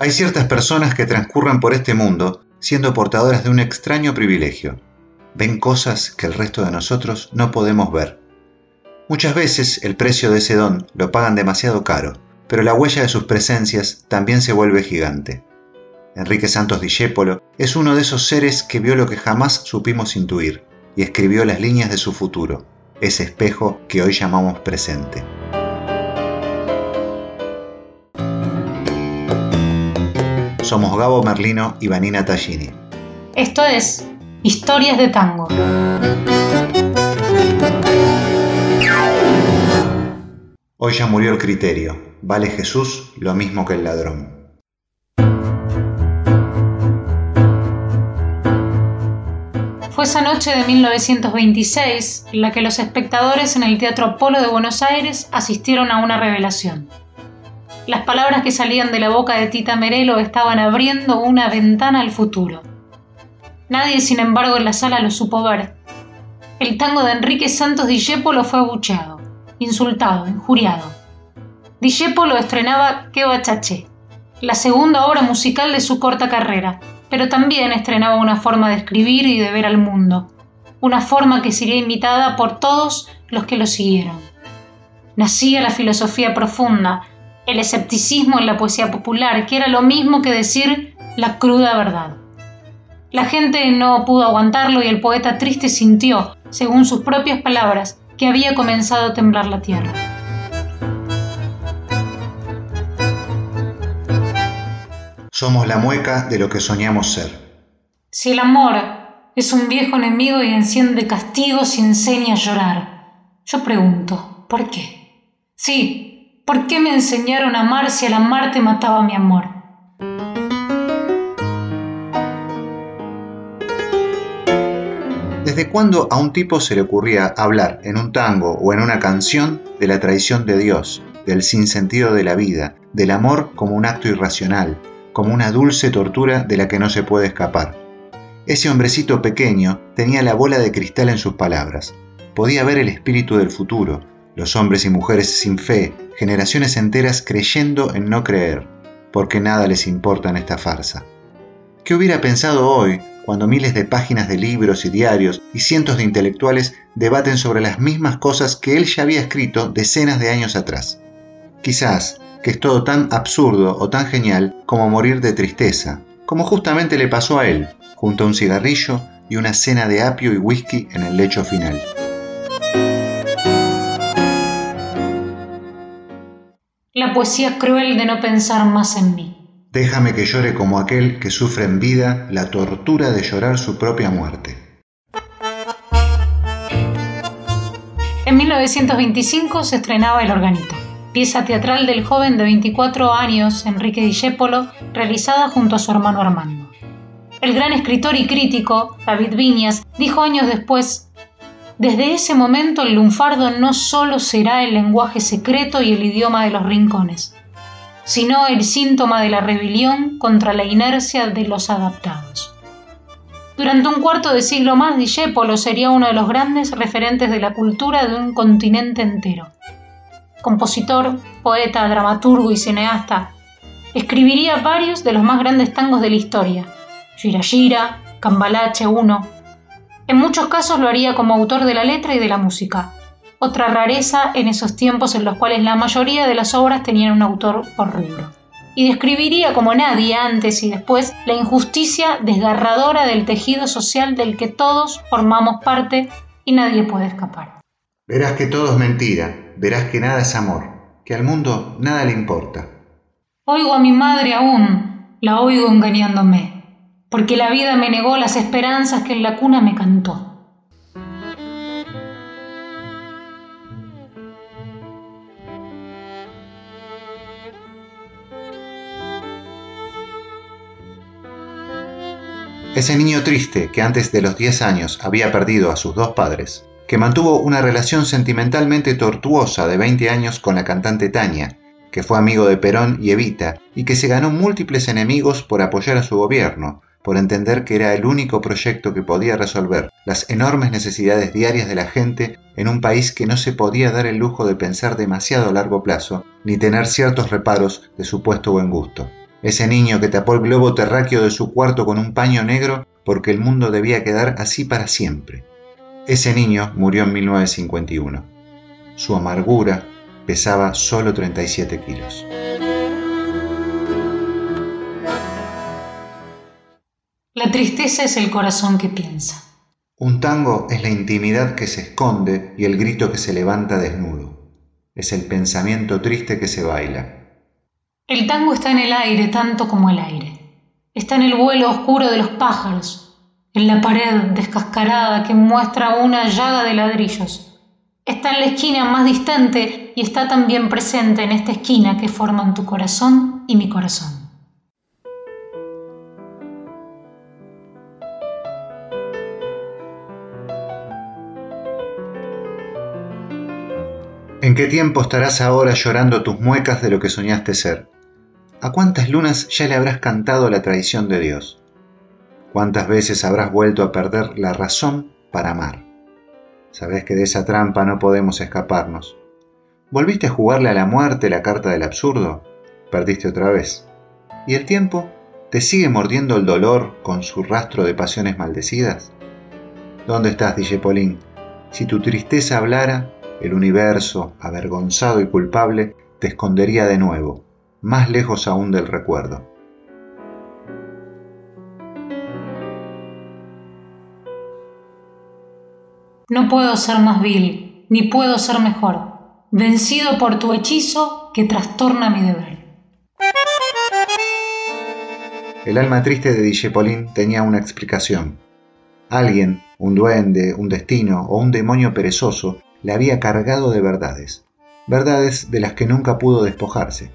Hay ciertas personas que transcurren por este mundo siendo portadoras de un extraño privilegio. Ven cosas que el resto de nosotros no podemos ver. Muchas veces el precio de ese don lo pagan demasiado caro, pero la huella de sus presencias también se vuelve gigante. Enrique Santos Discépolo es uno de esos seres que vio lo que jamás supimos intuir y escribió las líneas de su futuro, ese espejo que hoy llamamos presente. Somos Gabo Merlino y Vanina Tallini. Esto es Historias de Tango. Hoy ya murió el criterio. Vale Jesús lo mismo que el ladrón. Fue esa noche de 1926 en la que los espectadores en el Teatro Apolo de Buenos Aires asistieron a una revelación. Las palabras que salían de la boca de Tita Merelo estaban abriendo una ventana al futuro. Nadie, sin embargo, en la sala lo supo ver. El tango de Enrique Santos Discépolo fue abucheado, insultado, injuriado. Discépolo estrenaba Que Bachaché, la segunda obra musical de su corta carrera, pero también estrenaba una forma de escribir y de ver al mundo, una forma que sería imitada por todos los que lo siguieron. Nacía la filosofía profunda, el escepticismo en la poesía popular, que era lo mismo que decir la cruda verdad. La gente no pudo aguantarlo y el poeta triste sintió, según sus propias palabras, que había comenzado a temblar la tierra. Somos la mueca de lo que soñamos ser. Si el amor es un viejo enemigo y enciende castigos y enseña a llorar, yo pregunto, ¿por qué? Sí, ¿Por qué me enseñaron a amar si al amarte mataba mi amor? ¿Desde cuándo a un tipo se le ocurría hablar en un tango o en una canción de la traición de Dios, del sinsentido de la vida, del amor como un acto irracional, como una dulce tortura de la que no se puede escapar? Ese hombrecito pequeño tenía la bola de cristal en sus palabras. Podía ver el espíritu del futuro, los hombres y mujeres sin fe, generaciones enteras creyendo en no creer, porque nada les importa en esta farsa. ¿Qué hubiera pensado hoy cuando miles de páginas de libros y diarios y cientos de intelectuales debaten sobre las mismas cosas que él ya había escrito decenas de años atrás? Quizás que es todo tan absurdo o tan genial como morir de tristeza, como justamente le pasó a él, junto a un cigarrillo y una cena de apio y whisky en el lecho final. La poesía cruel de no pensar más en mí. Déjame que llore como aquel que sufre en vida la tortura de llorar su propia muerte. En 1925 se estrenaba El Organito, pieza teatral del joven de 24 años, Enrique Discépolo, realizada junto a su hermano Armando. El gran escritor y crítico, David Viñas, dijo años después desde ese momento el lunfardo no solo será el lenguaje secreto y el idioma de los rincones, sino el síntoma de la rebelión contra la inercia de los adaptados. Durante un cuarto de siglo más, Discépolo sería uno de los grandes referentes de la cultura de un continente entero. Compositor, poeta, dramaturgo y cineasta, escribiría varios de los más grandes tangos de la historia, Gira, Cambalache I, en muchos casos lo haría como autor de la letra y de la música, otra rareza en esos tiempos en los cuales la mayoría de las obras tenían un autor por rubro. Y describiría como nadie antes y después la injusticia desgarradora del tejido social del que todos formamos parte y nadie puede escapar. Verás que todo es mentira, verás que nada es amor, que al mundo nada le importa. Oigo a mi madre aún, la oigo engañándome porque la vida me negó las esperanzas que en la cuna me cantó. Ese niño triste que antes de los 10 años había perdido a sus dos padres, que mantuvo una relación sentimentalmente tortuosa de 20 años con la cantante Tania, que fue amigo de Perón y Evita y que se ganó múltiples enemigos por apoyar a su gobierno, por entender que era el único proyecto que podía resolver las enormes necesidades diarias de la gente en un país que no se podía dar el lujo de pensar demasiado a largo plazo ni tener ciertos reparos de supuesto buen gusto. ese niño que tapó el globo terráqueo de su cuarto con un paño negro porque el mundo debía quedar así para siempre. Ese niño murió en 1951. Su amargura pesaba solo 37 kilos. La tristeza es el corazón que piensa. Un tango es la intimidad que se esconde y el grito que se levanta desnudo. Es el pensamiento triste que se baila. El tango está en el aire tanto como el aire. Está en el vuelo oscuro de los pájaros, en la pared descascarada que muestra una llaga de ladrillos. Está en la esquina más distante y está también presente en esta esquina que forman tu corazón y mi corazón. ¿En qué tiempo estarás ahora llorando tus muecas de lo que soñaste ser? ¿A cuántas lunas ya le habrás cantado la traición de Dios? ¿Cuántas veces habrás vuelto a perder la razón para amar? Sabes que de esa trampa no podemos escaparnos. ¿Volviste a jugarle a la muerte la carta del absurdo? Perdiste otra vez. ¿Y el tiempo te sigue mordiendo el dolor con su rastro de pasiones maldecidas? ¿Dónde estás, DJ Polín? Si tu tristeza hablara, el universo, avergonzado y culpable, te escondería de nuevo, más lejos aún del recuerdo. No puedo ser más vil, ni puedo ser mejor, vencido por tu hechizo que trastorna mi deber. El alma triste de Dijepolín tenía una explicación. Alguien, un duende, un destino o un demonio perezoso, le había cargado de verdades, verdades de las que nunca pudo despojarse.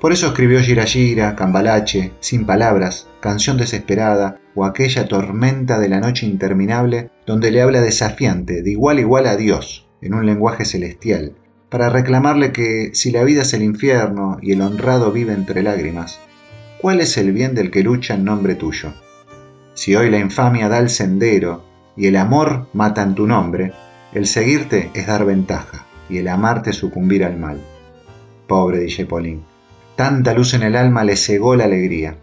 Por eso escribió Gira, Cambalache, Sin Palabras, Canción Desesperada o aquella tormenta de la noche interminable donde le habla desafiante, de igual a igual a Dios, en un lenguaje celestial, para reclamarle que si la vida es el infierno y el honrado vive entre lágrimas, ¿cuál es el bien del que lucha en nombre tuyo? Si hoy la infamia da el sendero y el amor mata en tu nombre, el seguirte es dar ventaja y el amarte sucumbir al mal. Pobre DJ Paulín. Tanta luz en el alma le cegó la alegría.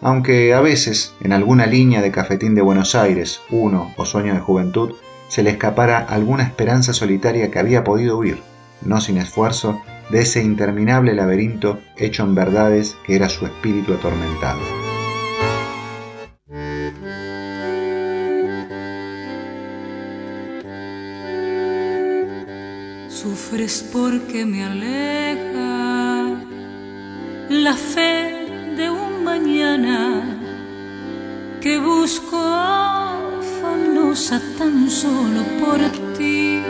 Aunque a veces, en alguna línea de Cafetín de Buenos Aires, uno o Sueño de Juventud, se le escapara alguna esperanza solitaria que había podido huir, no sin esfuerzo, de ese interminable laberinto hecho en verdades que era su espíritu atormentado. Sufres porque me aleja la fe de un mañana que busco afanosa tan solo por ti.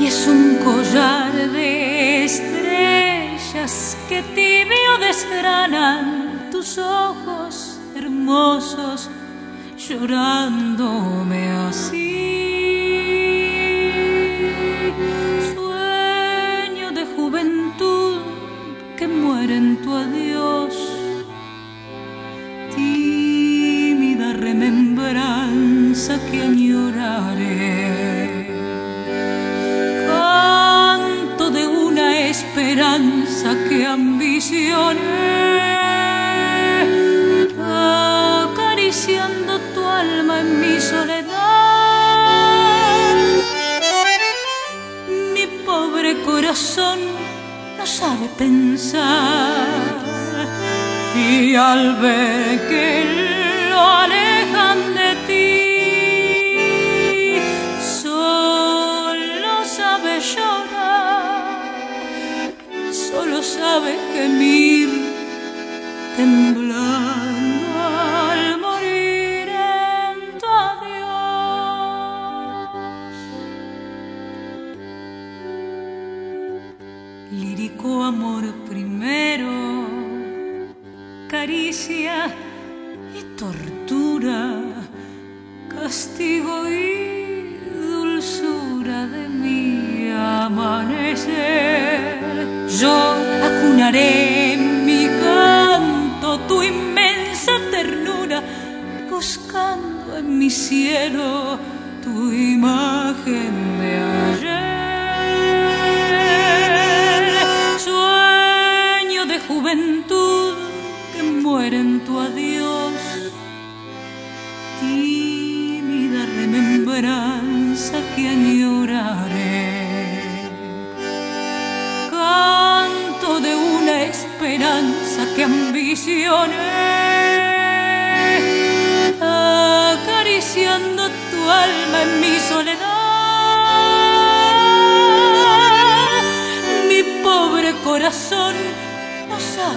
Y es un collar de estrellas que tibio desgranan tus ojos hermosos llorándome así. En tu adiós. Tímida remembranza que añoraré. Canto de una esperanza que ambicioné. Acariciando tu alma en mi soledad. Mi pobre corazón no sabe pensar. Y al ver que lo alejan de ti solo sabe llorar solo sabe gemir temblando castigo y dulzura de mi amanecer. Yo acunaré en mi canto tu inmensa ternura, buscando en mi cielo tu imagen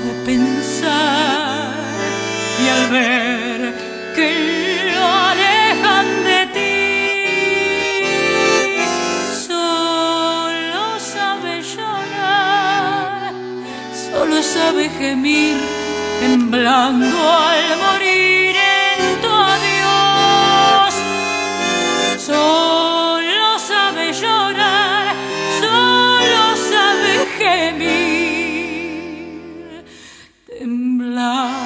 sabe pensar y al ver que lo alejan de ti solo sabe llorar solo sabe gemir temblando al morir now.